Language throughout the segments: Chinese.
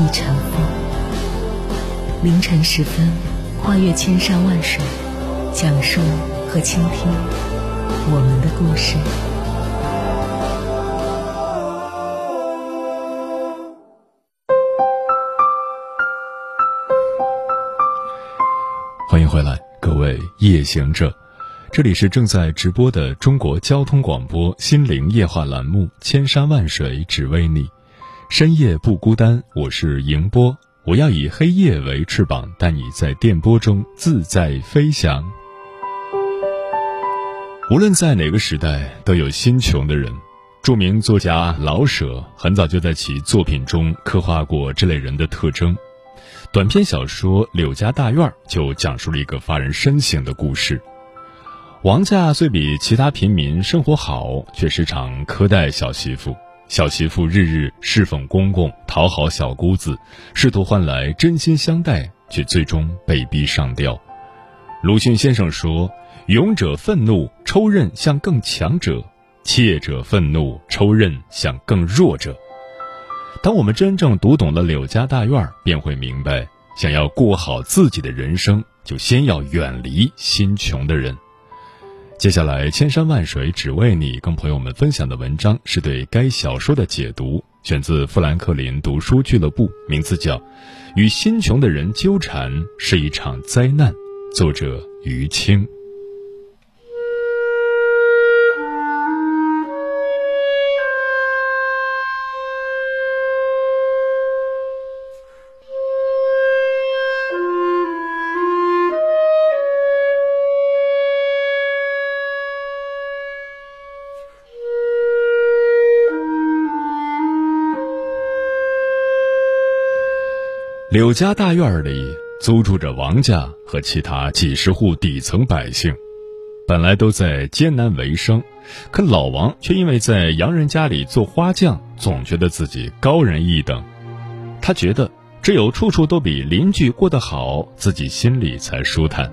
亦成风。凌晨时分，跨越千山万水，讲述和倾听我们的故事。欢迎回来，各位夜行者。这里是正在直播的中国交通广播心灵夜话栏目《千山万水只为你》，深夜不孤单。我是迎波，我要以黑夜为翅膀，带你在电波中自在飞翔。无论在哪个时代，都有心穷的人。著名作家老舍很早就在其作品中刻画过这类人的特征。短篇小说《柳家大院》就讲述了一个发人深省的故事。王家虽比其他平民生活好，却时常苛待小媳妇。小媳妇日日侍奉公公，讨好小姑子，试图换来真心相待，却最终被逼上吊。鲁迅先生说：“勇者愤怒，抽刃向更强者；怯者愤怒，抽刃向更弱者。”当我们真正读懂了柳家大院，便会明白，想要过好自己的人生，就先要远离心穷的人。接下来，千山万水只为你，跟朋友们分享的文章是对该小说的解读，选自富兰克林读书俱乐部，名字叫《与心穷的人纠缠是一场灾难》，作者余清。柳家大院里租住着王家和其他几十户底层百姓，本来都在艰难为生，可老王却因为在洋人家里做花匠，总觉得自己高人一等。他觉得只有处处都比邻居过得好，自己心里才舒坦，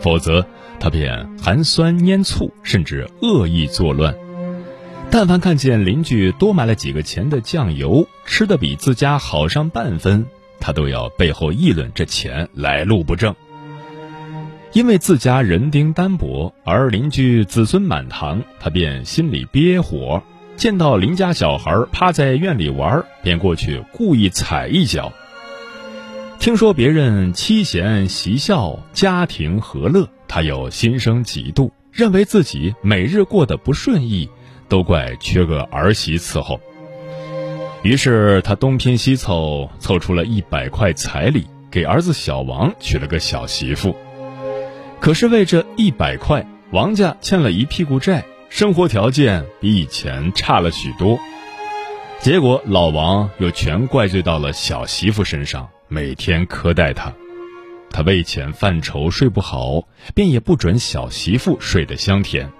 否则他便寒酸拈醋，甚至恶意作乱。但凡看见邻居多买了几个钱的酱油，吃的比自家好上半分。他都要背后议论这钱来路不正，因为自家人丁单薄，而邻居子孙满堂，他便心里憋火。见到邻家小孩趴在院里玩，便过去故意踩一脚。听说别人妻贤媳孝，家庭和乐，他又心生嫉妒，认为自己每日过得不顺意，都怪缺个儿媳伺候。于是他东拼西凑，凑出了一百块彩礼，给儿子小王娶了个小媳妇。可是为这一百块，王家欠了一屁股债，生活条件比以前差了许多。结果老王又全怪罪到了小媳妇身上，每天苛待她。他为钱犯愁，睡不好，便也不准小媳妇睡得香甜。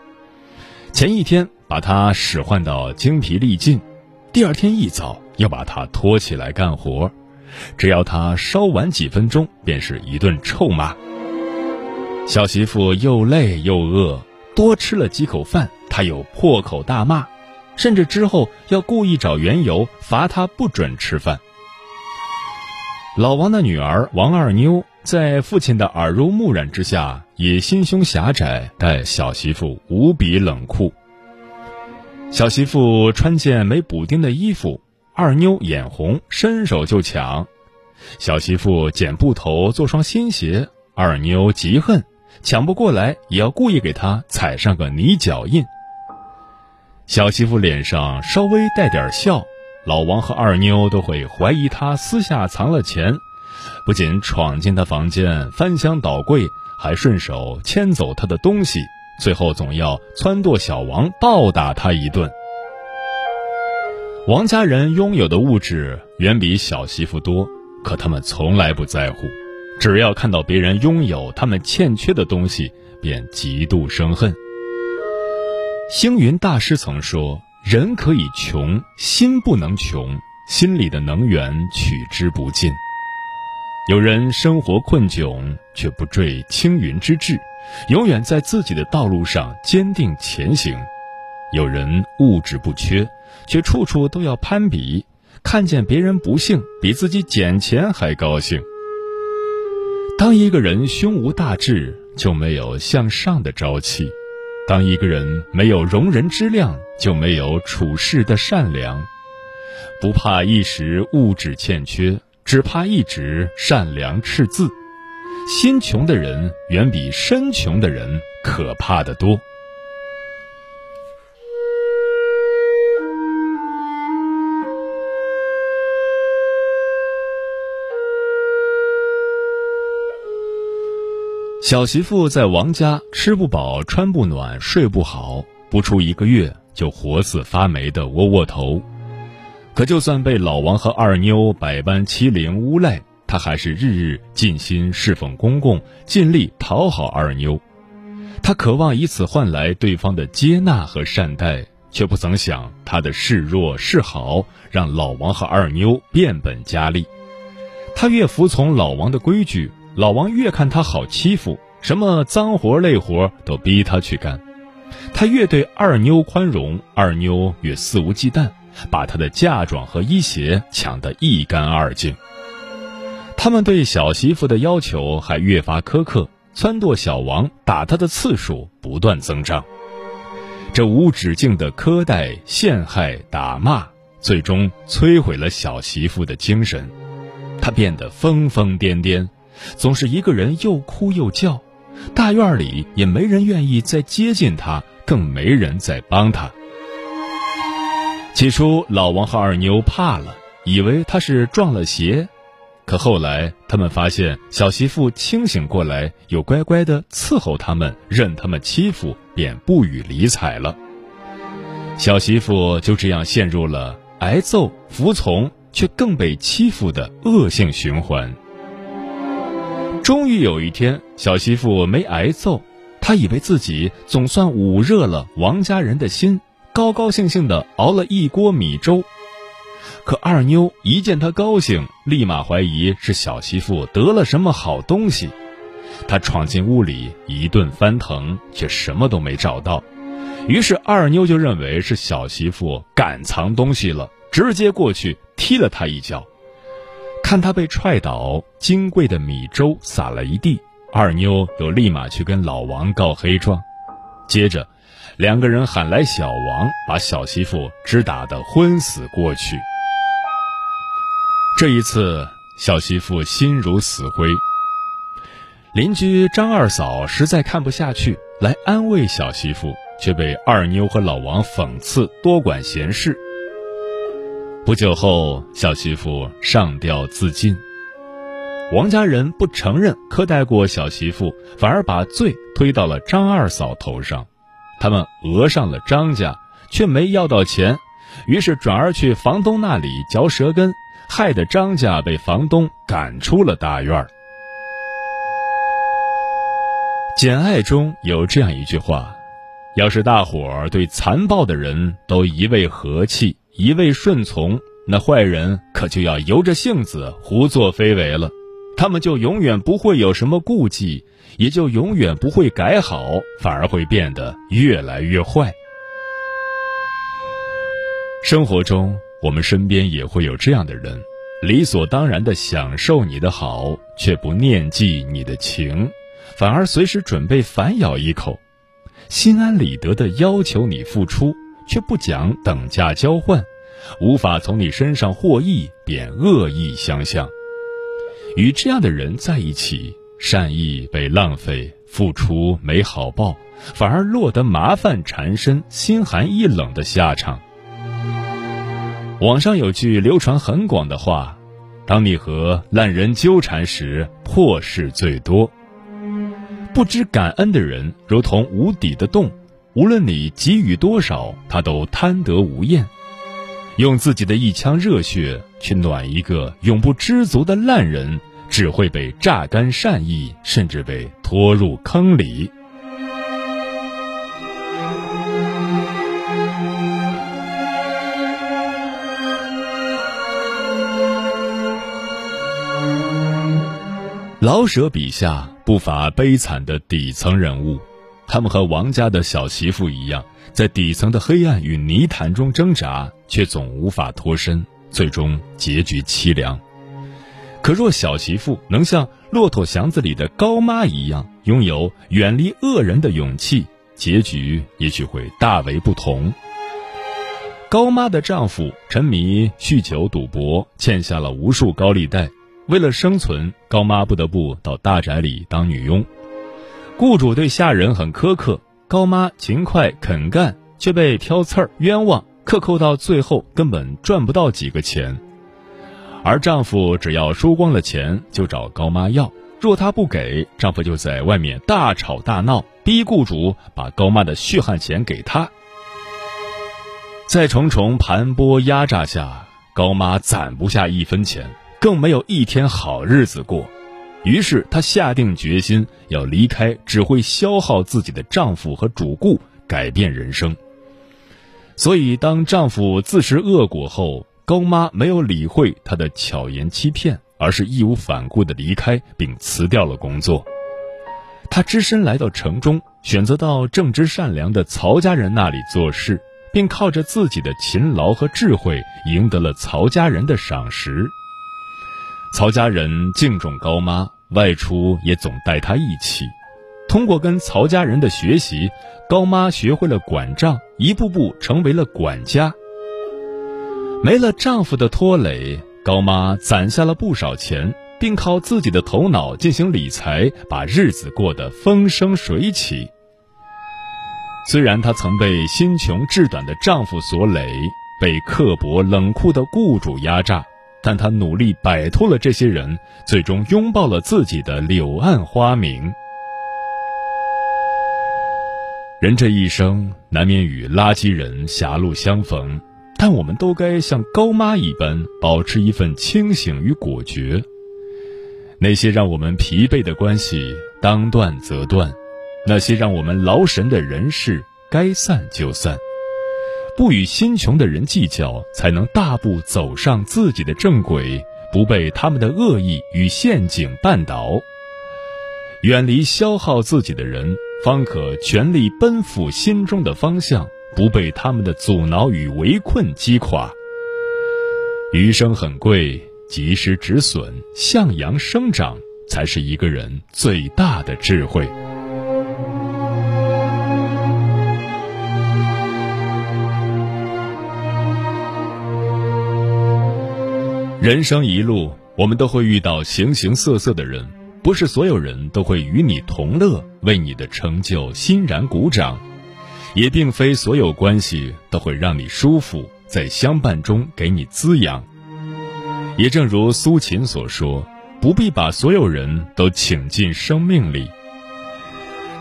前一天把她使唤到精疲力尽。第二天一早要把他拖起来干活，只要他稍晚几分钟，便是一顿臭骂。小媳妇又累又饿，多吃了几口饭，他又破口大骂，甚至之后要故意找缘由罚他不准吃饭。老王的女儿王二妞在父亲的耳濡目染之下，也心胸狭窄，待小媳妇无比冷酷。小媳妇穿件没补丁的衣服，二妞眼红，伸手就抢。小媳妇剪布头做双新鞋，二妞极恨，抢不过来也要故意给她踩上个泥脚印。小媳妇脸上稍微带点笑，老王和二妞都会怀疑她私下藏了钱，不仅闯进她房间翻箱倒柜，还顺手牵走她的东西。最后总要撺掇小王暴打他一顿。王家人拥有的物质远比小媳妇多，可他们从来不在乎。只要看到别人拥有他们欠缺的东西，便极度生恨。星云大师曾说：“人可以穷，心不能穷。心里的能源取之不尽。有人生活困窘，却不坠青云之志，永远在自己的道路上坚定前行；有人物质不缺，却处处都要攀比，看见别人不幸，比自己捡钱还高兴。”当一个人胸无大志，就没有向上的朝气；当一个人没有容人之量，就没有处事的善良。不怕一时物质欠缺，只怕一直善良赤字。心穷的人远比身穷的人可怕的多。小媳妇在王家吃不饱穿不暖睡不好，不出一个月就活似发霉的窝窝头。可就算被老王和二妞百般欺凌诬赖，他还是日日尽心侍奉公公，尽力讨好二妞。他渴望以此换来对方的接纳和善待，却不曾想他的示弱示好让老王和二妞变本加厉。他越服从老王的规矩。老王越看他好欺负，什么脏活累活都逼他去干；他越对二妞宽容，二妞越肆无忌惮，把他的嫁妆和衣鞋抢得一干二净。他们对小媳妇的要求还越发苛刻，撺掇小王打她的次数不断增长。这无止境的苛待、陷害、打骂，最终摧毁了小媳妇的精神，她变得疯疯癫癫。总是一个人又哭又叫，大院里也没人愿意再接近他，更没人再帮他。起初，老王和二妞怕了，以为他是撞了邪，可后来他们发现小媳妇清醒过来，又乖乖的伺候他们，任他们欺负，便不予理睬了。小媳妇就这样陷入了挨揍、服从却更被欺负的恶性循环。终于有一天，小媳妇没挨揍，她以为自己总算捂热了王家人的心，高高兴兴的熬了一锅米粥。可二妞一见她高兴，立马怀疑是小媳妇得了什么好东西。她闯进屋里一顿翻腾，却什么都没找到。于是二妞就认为是小媳妇敢藏东西了，直接过去踢了她一脚。看他被踹倒，金贵的米粥洒了一地，二妞又立马去跟老王告黑状。接着，两个人喊来小王，把小媳妇直打得昏死过去。这一次，小媳妇心如死灰。邻居张二嫂实在看不下去，来安慰小媳妇，却被二妞和老王讽刺多管闲事。不久后，小媳妇上吊自尽。王家人不承认苛待过小媳妇，反而把罪推到了张二嫂头上。他们讹上了张家，却没要到钱，于是转而去房东那里嚼舌根，害得张家被房东赶出了大院儿。《简爱》中有这样一句话：“要是大伙儿对残暴的人都一味和气。”一味顺从，那坏人可就要由着性子胡作非为了，他们就永远不会有什么顾忌，也就永远不会改好，反而会变得越来越坏。生活中，我们身边也会有这样的人，理所当然的享受你的好，却不念记你的情，反而随时准备反咬一口，心安理得的要求你付出。却不讲等价交换，无法从你身上获益，便恶意相向。与这样的人在一起，善意被浪费，付出没好报，反而落得麻烦缠身、心寒意冷的下场。网上有句流传很广的话：“当你和烂人纠缠时，破事最多。”不知感恩的人，如同无底的洞。无论你给予多少，他都贪得无厌；用自己的一腔热血去暖一个永不知足的烂人，只会被榨干善意，甚至被拖入坑里。老舍笔下不乏悲惨的底层人物，他们和王家的小媳妇一样，在底层的黑暗与泥潭中挣扎，却总无法脱身，最终结局凄凉。可若小媳妇能像《骆驼祥子》里的高妈一样，拥有远离恶人的勇气，结局也许会大为不同。高妈的丈夫沉迷酗酒赌博，欠下了无数高利贷。为了生存，高妈不得不到大宅里当女佣。雇主对下人很苛刻，高妈勤快肯干，却被挑刺儿、冤枉，克扣到最后根本赚不到几个钱。而丈夫只要输光了钱，就找高妈要，若她不给，丈夫就在外面大吵大闹，逼雇主把高妈的血汗钱给他。在重重盘剥压榨下，高妈攒不下一分钱。更没有一天好日子过，于是她下定决心要离开只会消耗自己的丈夫和主顾，改变人生。所以，当丈夫自食恶果后，高妈没有理会他的巧言欺骗，而是义无反顾的离开并辞掉了工作。她只身来到城中，选择到正直善良的曹家人那里做事，并靠着自己的勤劳和智慧，赢得了曹家人的赏识。曹家人敬重高妈，外出也总带她一起。通过跟曹家人的学习，高妈学会了管账，一步步成为了管家。没了丈夫的拖累，高妈攒下了不少钱，并靠自己的头脑进行理财，把日子过得风生水起。虽然她曾被心穷志短的丈夫所累，被刻薄冷酷的雇主压榨。但他努力摆脱了这些人，最终拥抱了自己的柳暗花明。人这一生难免与垃圾人狭路相逢，但我们都该像高妈一般，保持一份清醒与果决。那些让我们疲惫的关系，当断则断；那些让我们劳神的人事，该散就散。不与心穷的人计较，才能大步走上自己的正轨，不被他们的恶意与陷阱绊倒。远离消耗自己的人，方可全力奔赴心中的方向，不被他们的阻挠与围困击垮。余生很贵，及时止损，向阳生长，才是一个人最大的智慧。人生一路，我们都会遇到形形色色的人，不是所有人都会与你同乐，为你的成就欣然鼓掌，也并非所有关系都会让你舒服，在相伴中给你滋养。也正如苏秦所说：“不必把所有人都请进生命里。”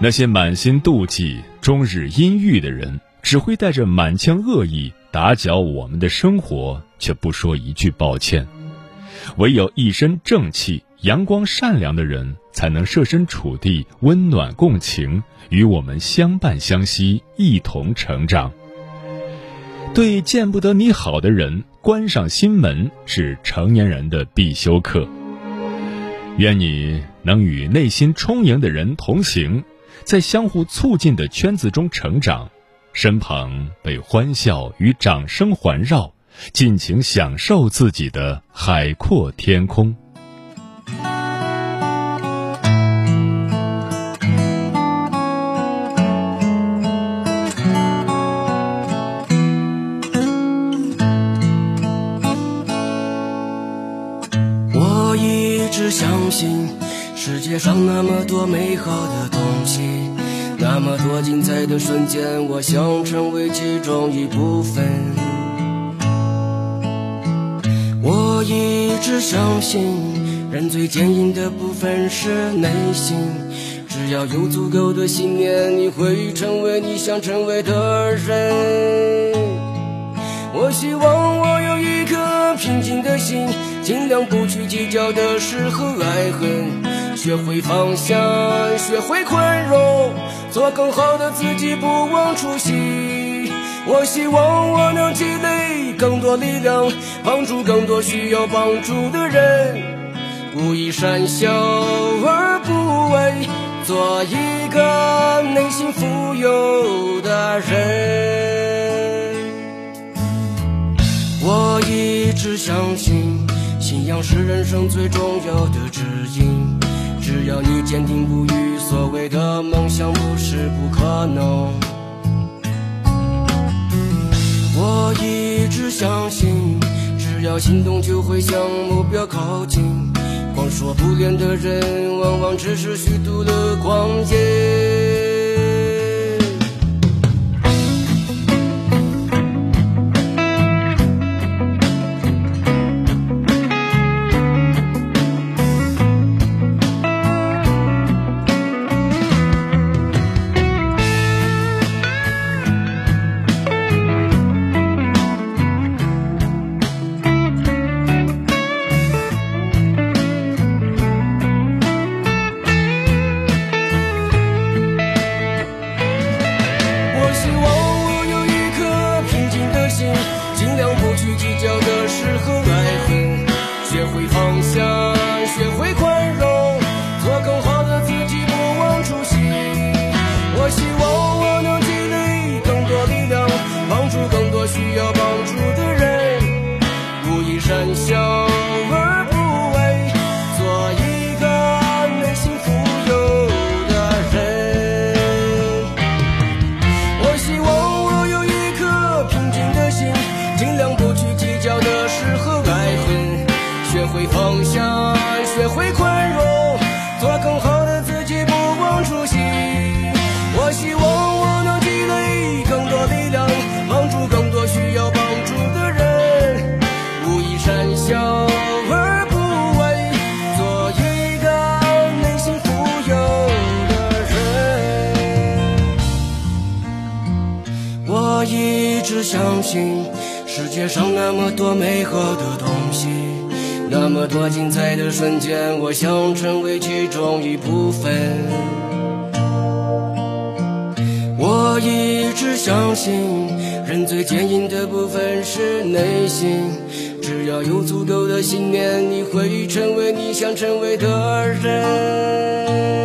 那些满心妒忌、终日阴郁的人，只会带着满腔恶意打搅我们的生活，却不说一句抱歉。唯有一身正气、阳光善良的人，才能设身处地、温暖共情，与我们相伴相惜，一同成长。对见不得你好的人，关上心门是成年人的必修课。愿你能与内心充盈的人同行，在相互促进的圈子中成长，身旁被欢笑与掌声环绕。尽情享受自己的海阔天空。我一直相信，世界上那么多美好的东西，那么多精彩的瞬间，我想成为其中一部分。一直相信，人最坚硬的部分是内心。只要有足够的信念，你会成为你想成为的人。我希望我有一颗平静的心，尽量不去计较的是和爱恨，学会放下，学会宽容，做更好的自己，不忘初心。我希望我能积累更多力量，帮助更多需要帮助的人，不以善小而不为，做一个内心富有的人。我一直相信，信仰是人生最重要的指引。只要你坚定不移，所谓的梦想不是不可能。我一直相信，只要行动就会向目标靠近。光说不练的人，往往只是虚度了光阴。多美好的东西，那么多精彩的瞬间，我想成为其中一部分。我一直相信，人最坚硬的部分是内心，只要有足够的信念，你会成为你想成为的人。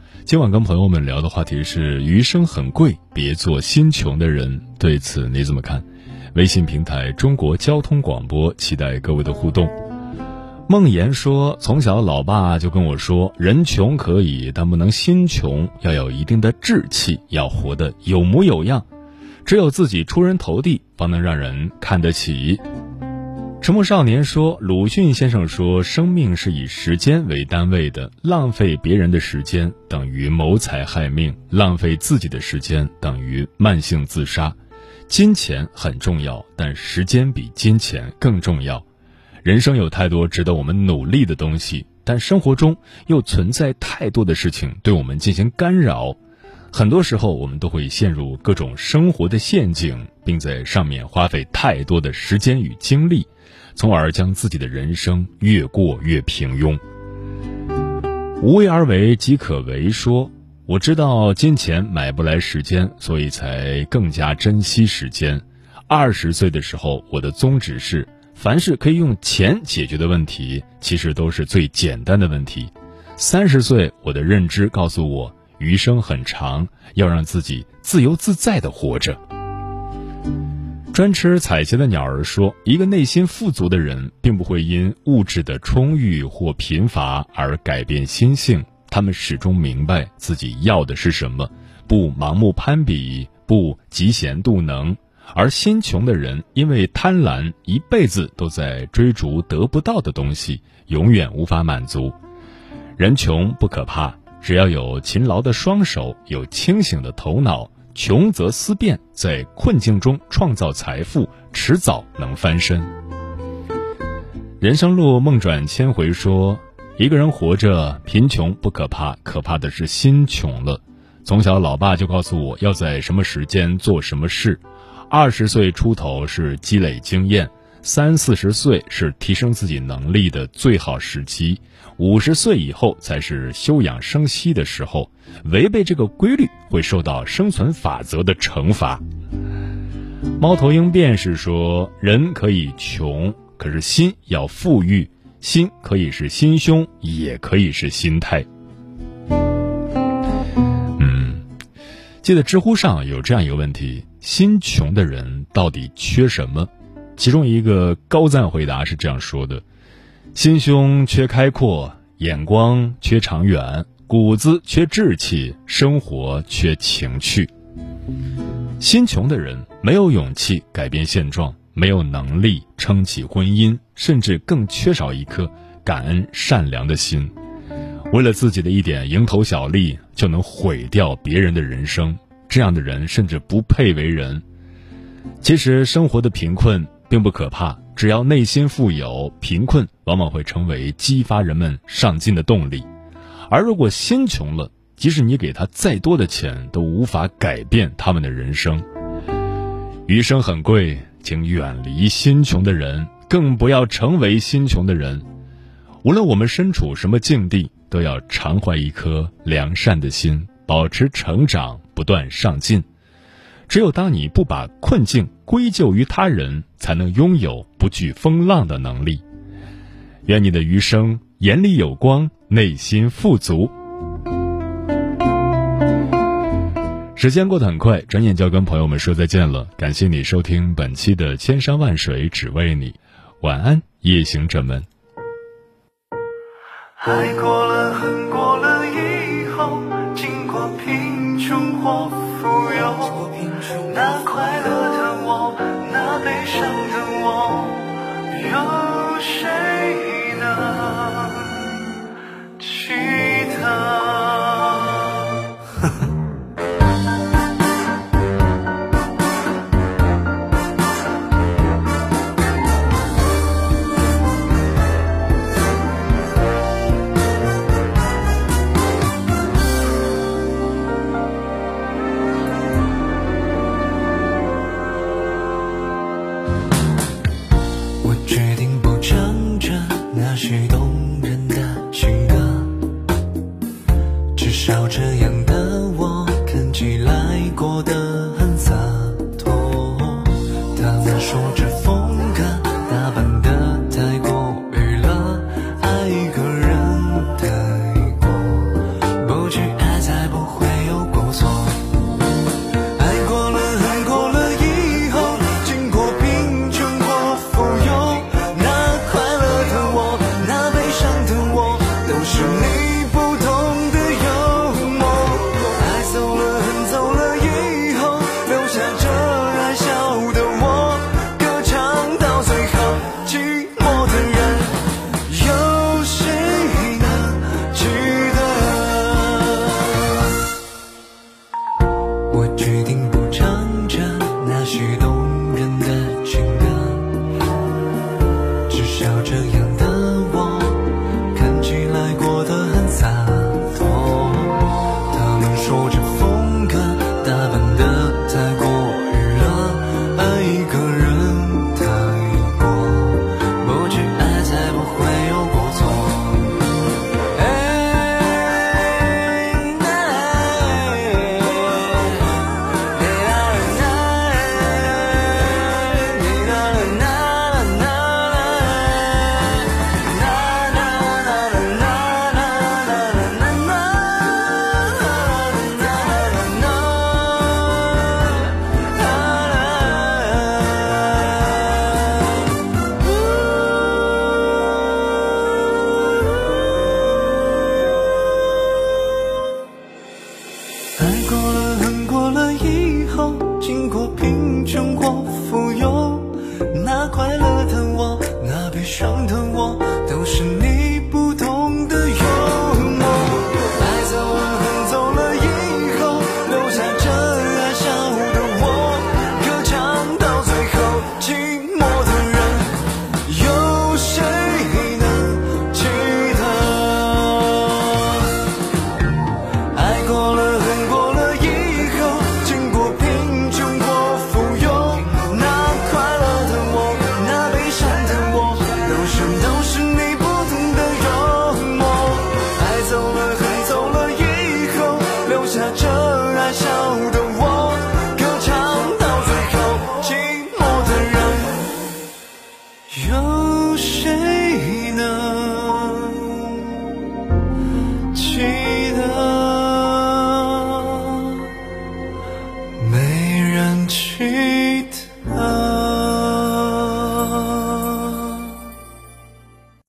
今晚跟朋友们聊的话题是：余生很贵，别做心穷的人。对此你怎么看？微信平台中国交通广播，期待各位的互动。梦言说，从小老爸就跟我说，人穷可以，但不能心穷，要有一定的志气，要活得有模有样，只有自己出人头地，方能让人看得起。沉默少年说：“鲁迅先生说，生命是以时间为单位的，浪费别人的时间等于谋财害命，浪费自己的时间等于慢性自杀。金钱很重要，但时间比金钱更重要。人生有太多值得我们努力的东西，但生活中又存在太多的事情对我们进行干扰。很多时候，我们都会陷入各种生活的陷阱，并在上面花费太多的时间与精力。”从而将自己的人生越过越平庸。无为而为即可为。说我知道金钱买不来时间，所以才更加珍惜时间。二十岁的时候，我的宗旨是：凡是可以用钱解决的问题，其实都是最简单的问题。三十岁，我的认知告诉我，余生很长，要让自己自由自在的活着。专吃彩旗的鸟儿说：“一个内心富足的人，并不会因物质的充裕或贫乏而改变心性。他们始终明白自己要的是什么，不盲目攀比，不嫉贤妒能。而心穷的人，因为贪婪，一辈子都在追逐得不到的东西，永远无法满足。人穷不可怕，只要有勤劳的双手，有清醒的头脑，穷则思变，在困境中创造财富，迟早能翻身。人生路梦转千回说，一个人活着贫穷不可怕，可怕的是心穷了。从小，老爸就告诉我要在什么时间做什么事。二十岁出头是积累经验，三四十岁是提升自己能力的最好时期，五十岁以后才是休养生息的时候。违背这个规律，会受到生存法则的惩罚。猫头鹰便是说，人可以穷，可是心要富裕。心可以是心胸，也可以是心态。嗯，记得知乎上有这样一个问题。心穷的人到底缺什么？其中一个高赞回答是这样说的：心胸缺开阔，眼光缺长远，骨子缺志气，生活缺情趣。心穷的人没有勇气改变现状，没有能力撑起婚姻，甚至更缺少一颗感恩善良的心。为了自己的一点蝇头小利，就能毁掉别人的人生。这样的人甚至不配为人。其实生活的贫困并不可怕，只要内心富有，贫困往往会成为激发人们上进的动力。而如果心穷了，即使你给他再多的钱，都无法改变他们的人生。余生很贵，请远离心穷的人，更不要成为心穷的人。无论我们身处什么境地，都要常怀一颗良善的心，保持成长。不断上进，只有当你不把困境归咎于他人，才能拥有不惧风浪的能力。愿你的余生眼里有光，内心富足。时间过得很快，转眼就要跟朋友们说再见了。感谢你收听本期的《千山万水只为你》，晚安，夜行者们。爱过了，恨过了